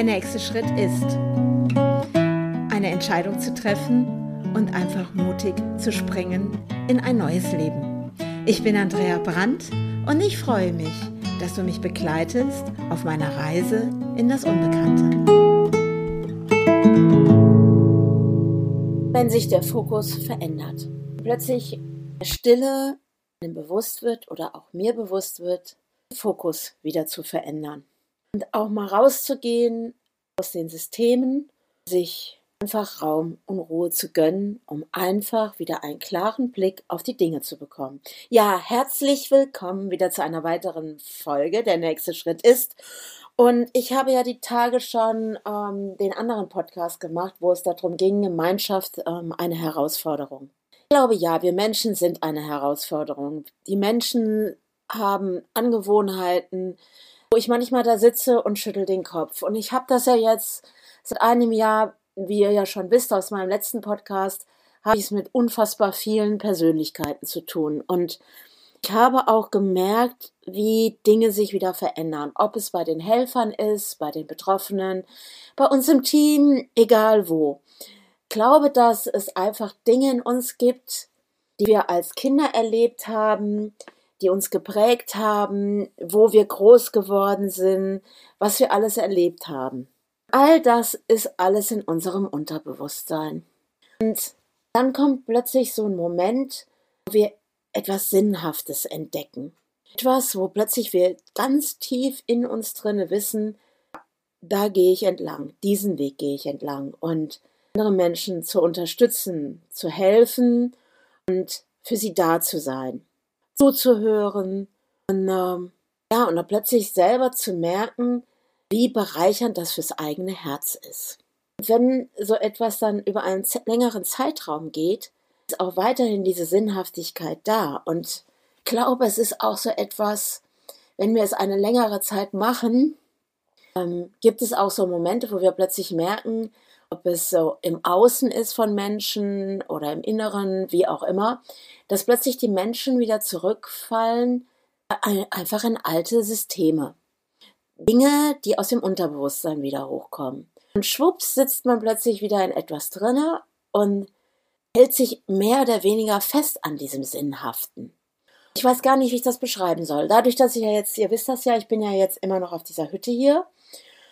Der nächste Schritt ist, eine Entscheidung zu treffen und einfach mutig zu springen in ein neues Leben. Ich bin Andrea Brandt und ich freue mich, dass du mich begleitest auf meiner Reise in das Unbekannte. Wenn sich der Fokus verändert, plötzlich Stille bewusst wird oder auch mir bewusst wird, den Fokus wieder zu verändern. Und auch mal rauszugehen aus den Systemen, sich einfach Raum und Ruhe zu gönnen, um einfach wieder einen klaren Blick auf die Dinge zu bekommen. Ja, herzlich willkommen wieder zu einer weiteren Folge. Der nächste Schritt ist. Und ich habe ja die Tage schon ähm, den anderen Podcast gemacht, wo es darum ging, Gemeinschaft ähm, eine Herausforderung. Ich glaube ja, wir Menschen sind eine Herausforderung. Die Menschen haben Angewohnheiten, wo ich manchmal da sitze und schüttel den Kopf. Und ich habe das ja jetzt seit einem Jahr wie ihr ja schon wisst aus meinem letzten Podcast, habe ich es mit unfassbar vielen Persönlichkeiten zu tun. Und ich habe auch gemerkt, wie Dinge sich wieder verändern. Ob es bei den Helfern ist, bei den Betroffenen, bei uns im Team, egal wo. Ich glaube, dass es einfach Dinge in uns gibt, die wir als Kinder erlebt haben, die uns geprägt haben, wo wir groß geworden sind, was wir alles erlebt haben. All das ist alles in unserem Unterbewusstsein. Und dann kommt plötzlich so ein Moment, wo wir etwas Sinnhaftes entdecken. Etwas, wo plötzlich wir ganz tief in uns drinne wissen, da gehe ich entlang, diesen Weg gehe ich entlang und andere Menschen zu unterstützen, zu helfen und für sie da zu sein, zuzuhören und ähm, ja und dann plötzlich selber zu merken, wie bereichernd das fürs eigene Herz ist. Wenn so etwas dann über einen längeren Zeitraum geht, ist auch weiterhin diese Sinnhaftigkeit da. Und ich glaube, es ist auch so etwas, wenn wir es eine längere Zeit machen, ähm, gibt es auch so Momente, wo wir plötzlich merken, ob es so im Außen ist von Menschen oder im Inneren, wie auch immer, dass plötzlich die Menschen wieder zurückfallen, einfach in alte Systeme. Dinge, die aus dem Unterbewusstsein wieder hochkommen. Und schwupps sitzt man plötzlich wieder in etwas drinne und hält sich mehr oder weniger fest an diesem Sinnhaften. Ich weiß gar nicht, wie ich das beschreiben soll. Dadurch, dass ich ja jetzt, ihr wisst das ja, ich bin ja jetzt immer noch auf dieser Hütte hier.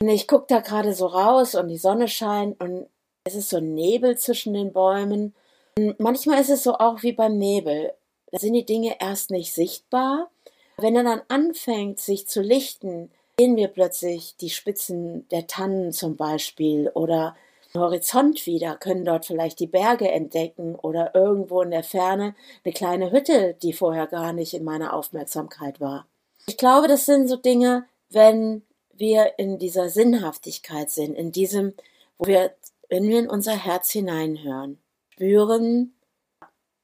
Und ich gucke da gerade so raus und die Sonne scheint und es ist so Nebel zwischen den Bäumen. Und manchmal ist es so auch wie beim Nebel. Da sind die Dinge erst nicht sichtbar. Wenn er dann anfängt, sich zu lichten, sehen wir plötzlich die Spitzen der Tannen zum Beispiel oder den Horizont wieder, können dort vielleicht die Berge entdecken oder irgendwo in der Ferne eine kleine Hütte, die vorher gar nicht in meiner Aufmerksamkeit war. Ich glaube, das sind so Dinge, wenn wir in dieser Sinnhaftigkeit sind, in diesem, wo wir, wenn wir in unser Herz hineinhören, spüren,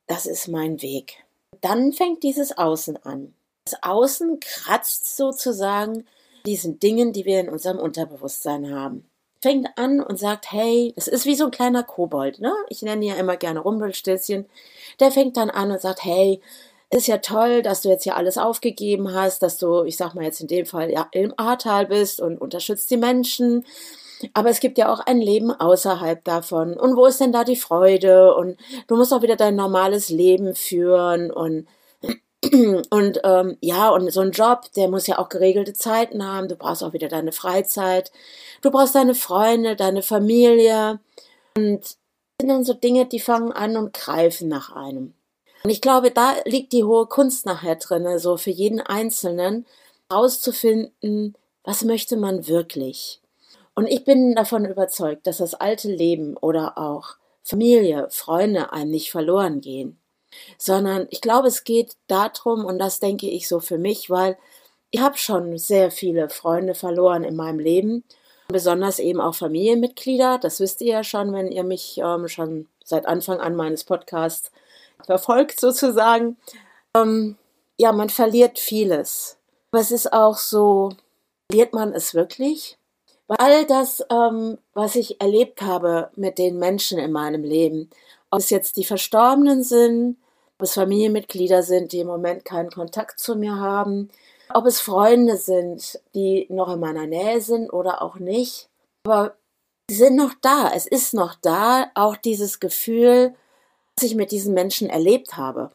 das ist mein Weg. Dann fängt dieses Außen an. Das Außen kratzt sozusagen diesen Dingen, die wir in unserem Unterbewusstsein haben. Fängt an und sagt, hey, das ist wie so ein kleiner Kobold, ne? Ich nenne ja immer gerne Rumpelstilzchen. Der fängt dann an und sagt, hey, ist ja toll, dass du jetzt hier alles aufgegeben hast, dass du, ich sag mal jetzt in dem Fall, ja, im Ahrtal bist und unterstützt die Menschen. Aber es gibt ja auch ein Leben außerhalb davon. Und wo ist denn da die Freude? Und du musst auch wieder dein normales Leben führen und und ähm, ja, und so ein Job, der muss ja auch geregelte Zeiten haben. Du brauchst auch wieder deine Freizeit. Du brauchst deine Freunde, deine Familie. Und das sind dann so Dinge, die fangen an und greifen nach einem. Und ich glaube, da liegt die hohe Kunst nachher drin, so für jeden Einzelnen herauszufinden, was möchte man wirklich. Und ich bin davon überzeugt, dass das alte Leben oder auch Familie, Freunde einem nicht verloren gehen sondern ich glaube, es geht darum, und das denke ich so für mich, weil ich habe schon sehr viele Freunde verloren in meinem Leben, besonders eben auch Familienmitglieder. Das wisst ihr ja schon, wenn ihr mich ähm, schon seit Anfang an meines Podcasts verfolgt sozusagen. Ähm, ja, man verliert vieles. Aber es ist auch so, verliert man es wirklich? Weil all das, ähm, was ich erlebt habe mit den Menschen in meinem Leben, ob es jetzt die Verstorbenen sind, ob es Familienmitglieder sind, die im Moment keinen Kontakt zu mir haben, ob es Freunde sind, die noch in meiner Nähe sind oder auch nicht. Aber sie sind noch da. Es ist noch da, auch dieses Gefühl, was ich mit diesen Menschen erlebt habe.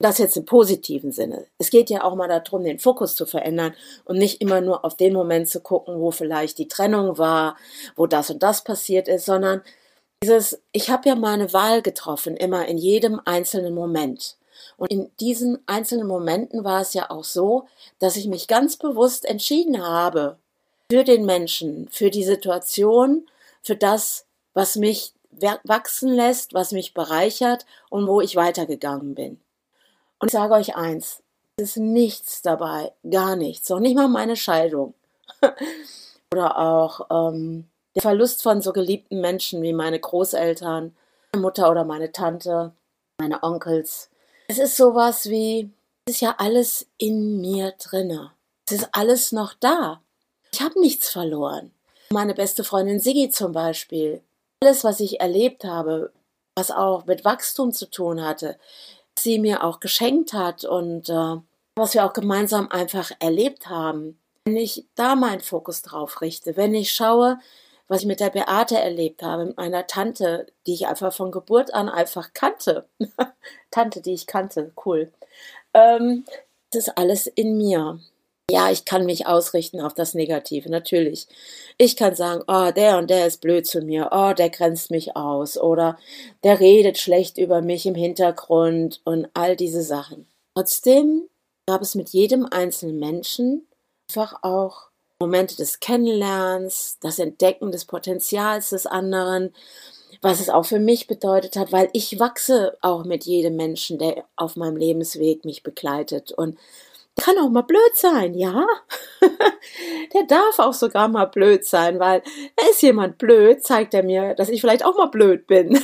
Das jetzt im positiven Sinne. Es geht ja auch mal darum, den Fokus zu verändern und nicht immer nur auf den Moment zu gucken, wo vielleicht die Trennung war, wo das und das passiert ist, sondern dieses, ich habe ja meine Wahl getroffen, immer in jedem einzelnen Moment. Und in diesen einzelnen Momenten war es ja auch so, dass ich mich ganz bewusst entschieden habe für den Menschen, für die Situation, für das, was mich wachsen lässt, was mich bereichert und wo ich weitergegangen bin. Und ich sage euch eins, es ist nichts dabei, gar nichts, noch nicht mal meine Scheidung. Oder auch ähm, der Verlust von so geliebten Menschen wie meine Großeltern, meine Mutter oder meine Tante, meine Onkels. Es ist sowas wie, es ist ja alles in mir drinne. Es ist alles noch da. Ich habe nichts verloren. Meine beste Freundin Siggi zum Beispiel. Alles, was ich erlebt habe, was auch mit Wachstum zu tun hatte, sie mir auch geschenkt hat und äh, was wir auch gemeinsam einfach erlebt haben. Wenn ich da meinen Fokus drauf richte, wenn ich schaue, was ich mit der Beate erlebt habe, mit meiner Tante, die ich einfach von Geburt an einfach kannte. Tante, die ich kannte, cool. Ähm, das ist alles in mir. Ja, ich kann mich ausrichten auf das Negative, natürlich. Ich kann sagen, oh, der und der ist blöd zu mir, oh, der grenzt mich aus oder der redet schlecht über mich im Hintergrund und all diese Sachen. Trotzdem gab es mit jedem einzelnen Menschen einfach auch Momente des Kennenlernens, das Entdecken des Potenzials des anderen, was es auch für mich bedeutet hat, weil ich wachse auch mit jedem Menschen, der auf meinem Lebensweg mich begleitet. Und kann auch mal blöd sein, ja. der darf auch sogar mal blöd sein, weil er ist jemand blöd, zeigt er mir, dass ich vielleicht auch mal blöd bin.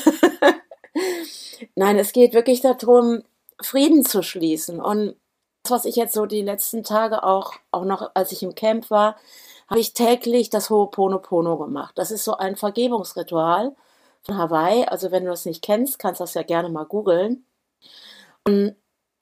Nein, es geht wirklich darum, Frieden zu schließen. Und das, was ich jetzt so die letzten Tage auch, auch noch, als ich im Camp war, habe ich täglich das Ho'oponopono gemacht. Das ist so ein Vergebungsritual von Hawaii. Also wenn du das nicht kennst, kannst du das ja gerne mal googeln. Und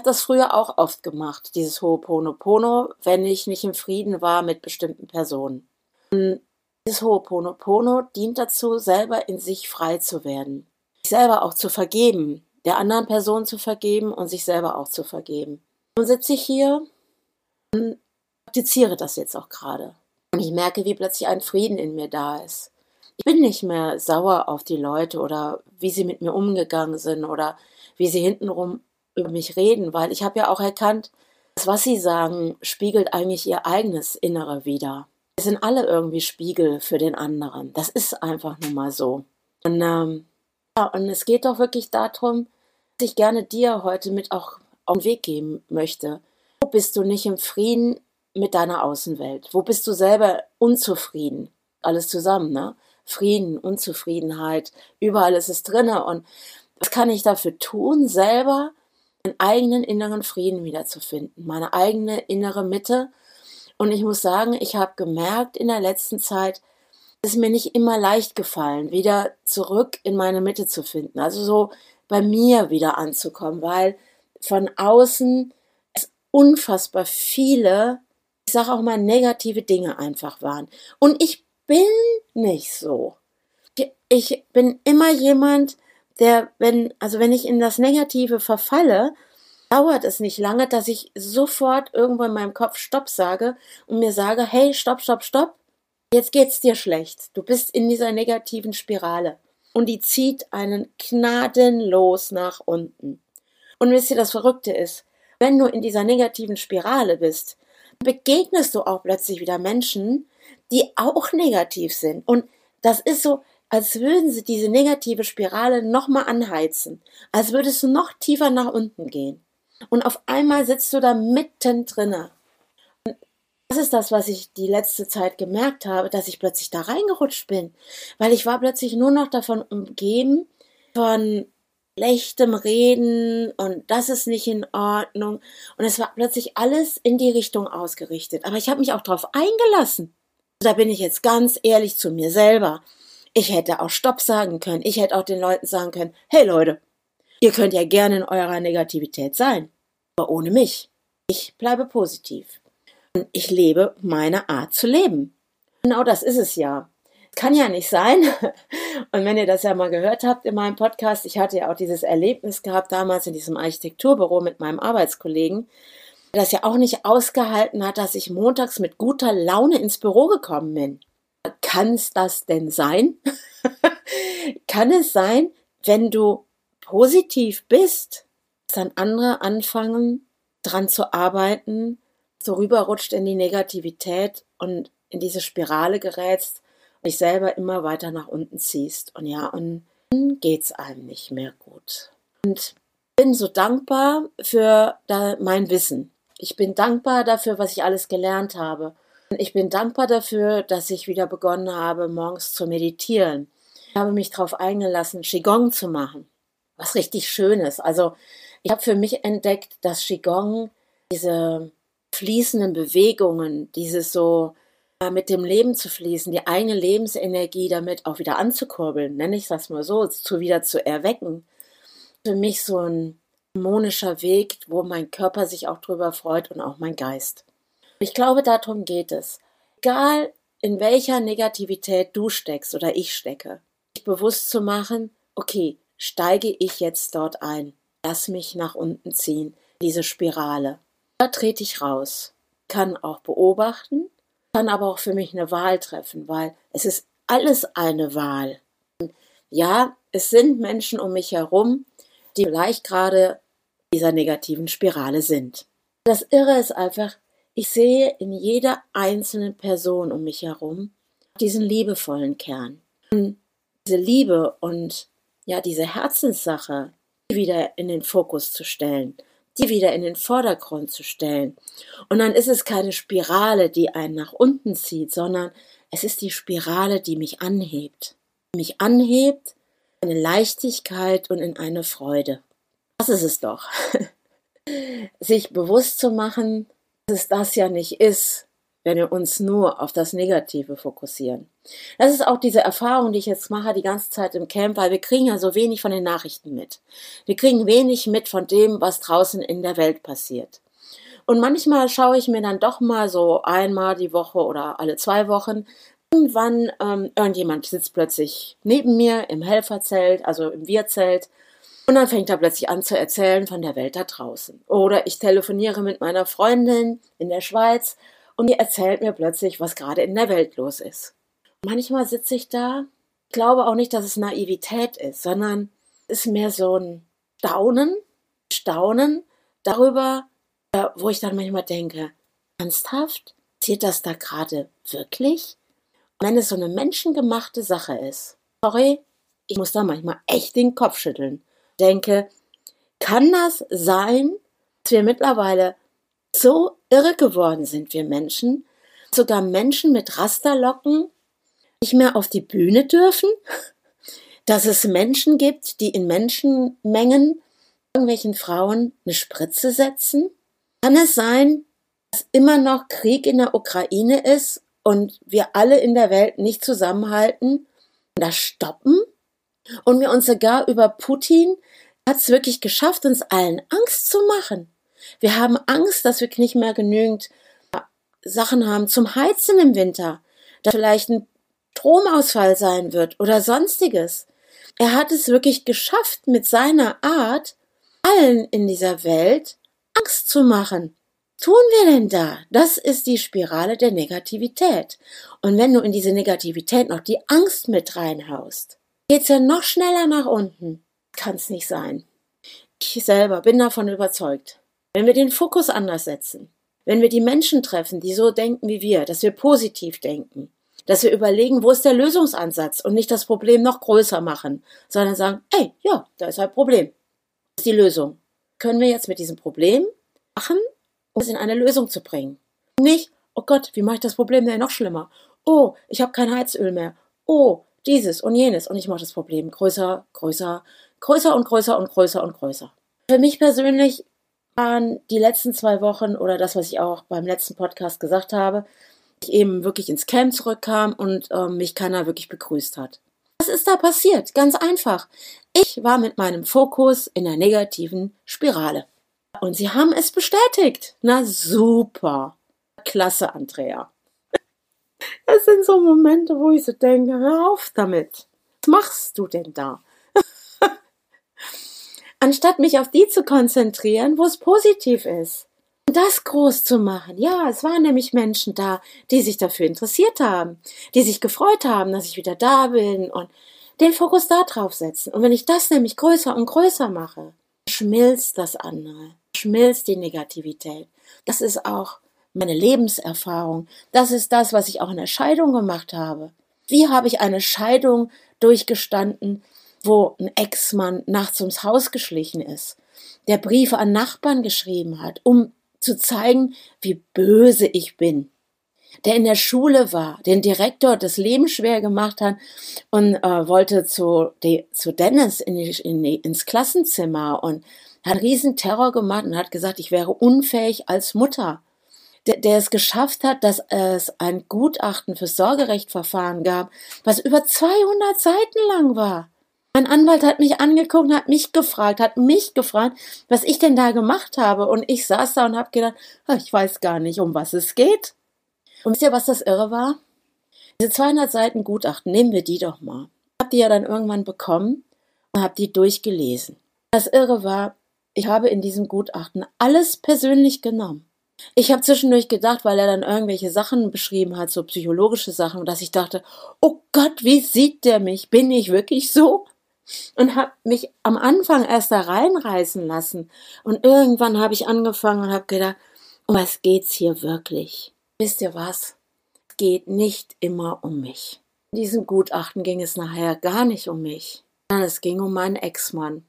das früher auch oft gemacht, dieses Ho'oponopono, wenn ich nicht im Frieden war mit bestimmten Personen. Und dieses Ho'oponopono dient dazu, selber in sich frei zu werden. Sich selber auch zu vergeben, der anderen Person zu vergeben und sich selber auch zu vergeben. Nun sitze ich hier und praktiziere das jetzt auch gerade. Und ich merke, wie plötzlich ein Frieden in mir da ist. Ich bin nicht mehr sauer auf die Leute oder wie sie mit mir umgegangen sind oder wie sie hintenrum über mich reden, weil ich habe ja auch erkannt, das, was sie sagen, spiegelt eigentlich ihr eigenes Innere wider. Wir sind alle irgendwie Spiegel für den anderen. Das ist einfach nun mal so. Und, ähm, ja, und es geht doch wirklich darum, dass ich gerne dir heute mit auch auf den Weg geben möchte. Wo bist du nicht im Frieden mit deiner Außenwelt? Wo bist du selber unzufrieden? Alles zusammen, ne? Frieden, Unzufriedenheit, überall ist es drinne. Und was kann ich dafür tun, selber einen eigenen inneren Frieden wiederzufinden, meine eigene innere Mitte? Und ich muss sagen, ich habe gemerkt in der letzten Zeit, es ist mir nicht immer leicht gefallen, wieder zurück in meine Mitte zu finden. Also so bei mir wieder anzukommen, weil von außen es unfassbar viele, ich sage auch mal negative Dinge einfach waren. Und ich bin nicht so. Ich bin immer jemand, der, wenn, also wenn ich in das Negative verfalle, dauert es nicht lange, dass ich sofort irgendwo in meinem Kopf Stopp sage und mir sage, hey, stopp, stopp, stopp, jetzt geht's dir schlecht. Du bist in dieser negativen Spirale. Und die zieht einen gnadenlos nach unten. Und wisst ihr, das Verrückte ist, wenn du in dieser negativen Spirale bist, begegnest du auch plötzlich wieder Menschen, die auch negativ sind. Und das ist so, als würden sie diese negative Spirale nochmal anheizen, als würdest du noch tiefer nach unten gehen. Und auf einmal sitzt du da mittendrin. Und das ist das, was ich die letzte Zeit gemerkt habe, dass ich plötzlich da reingerutscht bin, weil ich war plötzlich nur noch davon umgeben von schlechtem Reden und das ist nicht in Ordnung. Und es war plötzlich alles in die Richtung ausgerichtet. Aber ich habe mich auch darauf eingelassen. Da bin ich jetzt ganz ehrlich zu mir selber. Ich hätte auch Stopp sagen können. Ich hätte auch den Leuten sagen können, hey Leute, ihr könnt ja gerne in eurer Negativität sein, aber ohne mich. Ich bleibe positiv. Und ich lebe meine Art zu leben. Genau das ist es ja kann ja nicht sein. Und wenn ihr das ja mal gehört habt in meinem Podcast, ich hatte ja auch dieses Erlebnis gehabt damals in diesem Architekturbüro mit meinem Arbeitskollegen, das ja auch nicht ausgehalten hat, dass ich montags mit guter Laune ins Büro gekommen bin. Kann es das denn sein? Kann es sein, wenn du positiv bist, dass dann andere anfangen, dran zu arbeiten, so rüberrutscht in die Negativität und in diese Spirale gerätst und dich selber immer weiter nach unten ziehst. Und ja, und dann geht's einem nicht mehr gut. Und bin so dankbar für mein Wissen. Ich bin dankbar dafür, was ich alles gelernt habe. Ich bin dankbar dafür, dass ich wieder begonnen habe, morgens zu meditieren. Ich habe mich darauf eingelassen, Qigong zu machen. Was richtig Schönes. Also, ich habe für mich entdeckt, dass Qigong diese fließenden Bewegungen, dieses so mit dem Leben zu fließen, die eigene Lebensenergie damit auch wieder anzukurbeln, nenne ich das mal so, zu wieder zu erwecken. Für mich so ein harmonischer Weg, wo mein Körper sich auch drüber freut und auch mein Geist. Ich glaube, darum geht es. Egal in welcher Negativität du steckst oder ich stecke, dich bewusst zu machen, okay, steige ich jetzt dort ein, lass mich nach unten ziehen, diese Spirale. Da trete ich raus, kann auch beobachten, kann aber auch für mich eine Wahl treffen, weil es ist alles eine Wahl. Ja, es sind Menschen um mich herum, die vielleicht gerade dieser negativen Spirale sind. Das Irre ist einfach, ich sehe in jeder einzelnen Person um mich herum diesen liebevollen Kern. Und diese Liebe und ja, diese Herzenssache wieder in den Fokus zu stellen die wieder in den Vordergrund zu stellen. Und dann ist es keine Spirale, die einen nach unten zieht, sondern es ist die Spirale, die mich anhebt. Mich anhebt in eine Leichtigkeit und in eine Freude. Das ist es doch. Sich bewusst zu machen, dass es das ja nicht ist, wenn wir uns nur auf das Negative fokussieren. Das ist auch diese Erfahrung, die ich jetzt mache, die ganze Zeit im Camp, weil wir kriegen ja so wenig von den Nachrichten mit. Wir kriegen wenig mit von dem, was draußen in der Welt passiert. Und manchmal schaue ich mir dann doch mal so einmal die Woche oder alle zwei Wochen Irgendwann, ähm, irgendjemand sitzt plötzlich neben mir im Helferzelt, also im Wirzelt, und dann fängt er plötzlich an zu erzählen von der Welt da draußen. Oder ich telefoniere mit meiner Freundin in der Schweiz und die erzählt mir plötzlich, was gerade in der Welt los ist. Manchmal sitze ich da, glaube auch nicht, dass es Naivität ist, sondern es ist mehr so ein Staunen, Staunen darüber, äh, wo ich dann manchmal denke, ernsthaft? Passiert das da gerade wirklich? Und wenn es so eine menschengemachte Sache ist, sorry, ich muss da manchmal echt den Kopf schütteln. Denke, kann das sein, dass wir mittlerweile so irre geworden sind, wir Menschen, sogar Menschen mit Rasterlocken nicht mehr auf die Bühne dürfen, dass es Menschen gibt, die in Menschenmengen irgendwelchen Frauen eine Spritze setzen? Kann es sein, dass immer noch Krieg in der Ukraine ist und wir alle in der Welt nicht zusammenhalten und das stoppen? Und wir uns sogar über Putin hat es wirklich geschafft, uns allen Angst zu machen. Wir haben Angst, dass wir nicht mehr genügend Sachen haben zum Heizen im Winter, dass vielleicht ein Stromausfall sein wird oder sonstiges. Er hat es wirklich geschafft, mit seiner Art allen in dieser Welt Angst zu machen. Tun wir denn da? Das ist die Spirale der Negativität. Und wenn du in diese Negativität noch die Angst mit reinhaust, geht's ja noch schneller nach unten. Kann's nicht sein. Ich selber bin davon überzeugt. Wenn wir den Fokus anders setzen, wenn wir die Menschen treffen, die so denken wie wir, dass wir positiv denken, dass wir überlegen, wo ist der Lösungsansatz und nicht das Problem noch größer machen, sondern sagen, ey, ja, da ist ein Problem. Das ist die Lösung. Können wir jetzt mit diesem Problem machen, um es in eine Lösung zu bringen? Nicht, oh Gott, wie mache ich das Problem denn noch schlimmer? Oh, ich habe kein Heizöl mehr. Oh, dieses und jenes. Und ich mache das Problem größer, größer, größer und größer und größer und größer. Für mich persönlich waren die letzten zwei Wochen oder das, was ich auch beim letzten Podcast gesagt habe, ich eben wirklich ins Camp zurückkam und äh, mich keiner wirklich begrüßt hat. Was ist da passiert? Ganz einfach. Ich war mit meinem Fokus in der negativen Spirale. Und sie haben es bestätigt. Na super. Klasse, Andrea. Das sind so Momente, wo ich so denke, hör auf damit. Was machst du denn da? Anstatt mich auf die zu konzentrieren, wo es positiv ist. Und das groß zu machen. Ja, es waren nämlich Menschen da, die sich dafür interessiert haben, die sich gefreut haben, dass ich wieder da bin und den Fokus da drauf setzen. Und wenn ich das nämlich größer und größer mache, schmilzt das andere, schmilzt die Negativität. Das ist auch meine Lebenserfahrung. Das ist das, was ich auch in der Scheidung gemacht habe. Wie habe ich eine Scheidung durchgestanden, wo ein Ex-Mann nachts ums Haus geschlichen ist, der Briefe an Nachbarn geschrieben hat, um zu zeigen, wie böse ich bin, der in der Schule war, den Direktor das Leben schwer gemacht hat und äh, wollte zu, de, zu Dennis in die, in die, ins Klassenzimmer und hat riesen Terror gemacht und hat gesagt, ich wäre unfähig als Mutter der, der es geschafft hat, dass es ein Gutachten für Sorgerechtverfahren gab, was über 200 Seiten lang war. Mein Anwalt hat mich angeguckt, hat mich gefragt, hat mich gefragt, was ich denn da gemacht habe. Und ich saß da und habe gedacht, ah, ich weiß gar nicht, um was es geht. Und wisst ihr, was das Irre war? Diese 200 Seiten Gutachten, nehmen wir die doch mal. Hab die ja dann irgendwann bekommen und hab die durchgelesen. Das Irre war, ich habe in diesem Gutachten alles persönlich genommen. Ich habe zwischendurch gedacht, weil er dann irgendwelche Sachen beschrieben hat, so psychologische Sachen, dass ich dachte, oh Gott, wie sieht der mich? Bin ich wirklich so? Und habe mich am Anfang erst da reinreißen lassen. Und irgendwann habe ich angefangen und habe gedacht, um was geht's hier wirklich? Wisst ihr was? Es geht nicht immer um mich. In diesem Gutachten ging es nachher gar nicht um mich, sondern es ging um meinen Ex-Mann.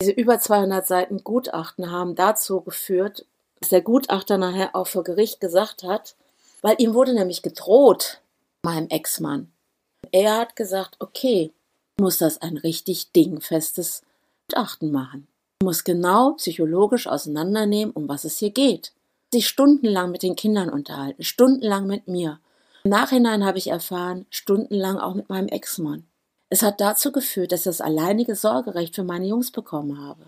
Diese über 200 Seiten Gutachten haben dazu geführt, was der Gutachter nachher auch vor Gericht gesagt hat, weil ihm wurde nämlich gedroht, meinem Ex-Mann. Er hat gesagt, okay, muss das ein richtig dingfestes Gutachten machen. Muss genau psychologisch auseinandernehmen, um was es hier geht. Sich stundenlang mit den Kindern unterhalten, stundenlang mit mir. Im Nachhinein habe ich erfahren, stundenlang auch mit meinem Ex-Mann. Es hat dazu geführt, dass ich das alleinige Sorgerecht für meine Jungs bekommen habe.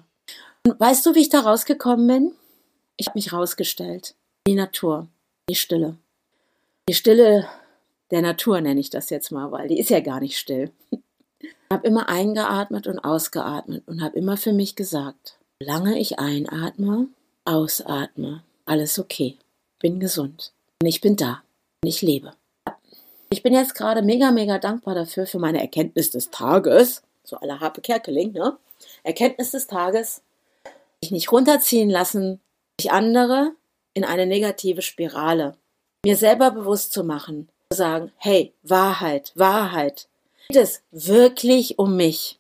Und weißt du, wie ich da rausgekommen bin? Ich habe mich rausgestellt. Die Natur, die Stille. Die Stille der Natur nenne ich das jetzt mal, weil die ist ja gar nicht still. Ich habe immer eingeatmet und ausgeatmet und habe immer für mich gesagt, solange ich einatme, ausatme, alles okay. Bin gesund. Und ich bin da. Und ich lebe. Ich bin jetzt gerade mega, mega dankbar dafür, für meine Erkenntnis des Tages. So aller Harpe Kerkeling, ne? Erkenntnis des Tages. Ich nicht runterziehen lassen ich andere in eine negative Spirale. Mir selber bewusst zu machen, zu sagen, hey, Wahrheit, Wahrheit. Geht es wirklich um mich?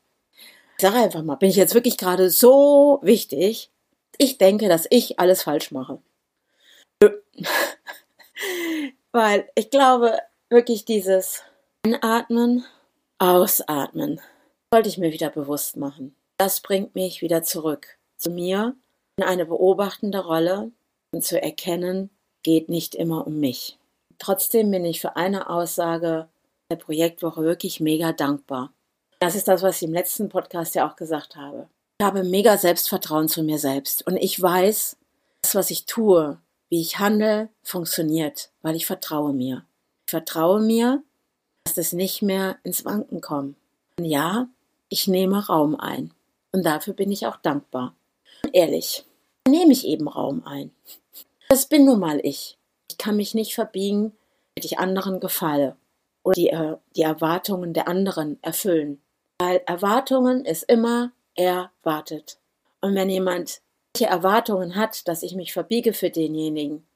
Ich sage einfach mal, bin ich jetzt wirklich gerade so wichtig? Ich denke, dass ich alles falsch mache. Weil ich glaube, wirklich dieses Einatmen, Ausatmen, sollte ich mir wieder bewusst machen. Das bringt mich wieder zurück zu mir in eine beobachtende Rolle und zu erkennen, geht nicht immer um mich. Trotzdem bin ich für eine Aussage der Projektwoche wirklich mega dankbar. Das ist das, was ich im letzten Podcast ja auch gesagt habe. Ich habe mega Selbstvertrauen zu mir selbst und ich weiß, das, was ich tue, wie ich handle, funktioniert, weil ich vertraue mir. Ich vertraue mir, dass es nicht mehr ins Wanken kommt. Und ja, ich nehme Raum ein. Und dafür bin ich auch dankbar ehrlich, nehme ich eben Raum ein. Das bin nun mal ich. Ich kann mich nicht verbiegen, damit ich anderen gefalle oder die, äh, die Erwartungen der anderen erfüllen. Weil Erwartungen ist immer erwartet. Und wenn jemand solche Erwartungen hat, dass ich mich verbiege für denjenigen,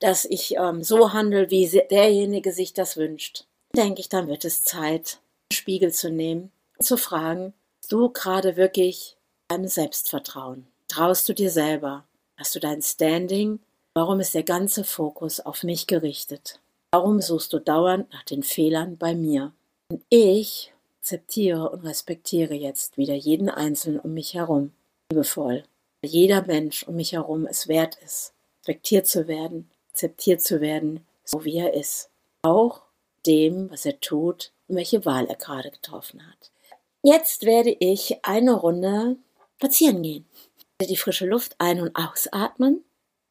dass ich ähm, so handle, wie derjenige sich das wünscht, denke ich, dann wird es Zeit, einen Spiegel zu nehmen und zu fragen, du gerade wirklich deinem Selbstvertrauen? Traust du dir selber? Hast du dein Standing? Warum ist der ganze Fokus auf mich gerichtet? Warum suchst du dauernd nach den Fehlern bei mir? Und ich akzeptiere und respektiere jetzt wieder jeden Einzelnen um mich herum, liebevoll. Jeder Mensch um mich herum es wert ist, respektiert zu werden, akzeptiert zu werden, so wie er ist. Auch dem, was er tut und welche Wahl er gerade getroffen hat. Jetzt werde ich eine Runde spazieren gehen die frische Luft ein- und ausatmen,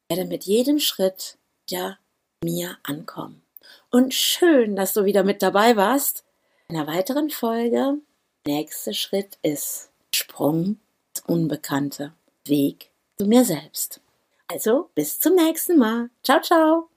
werde mit jedem Schritt wieder mir ankommen. und schön, dass du wieder mit dabei warst. In einer weiteren Folge. Nächster Schritt ist Sprung ins Unbekannte. Weg zu mir selbst. Also bis zum nächsten Mal. Ciao, ciao.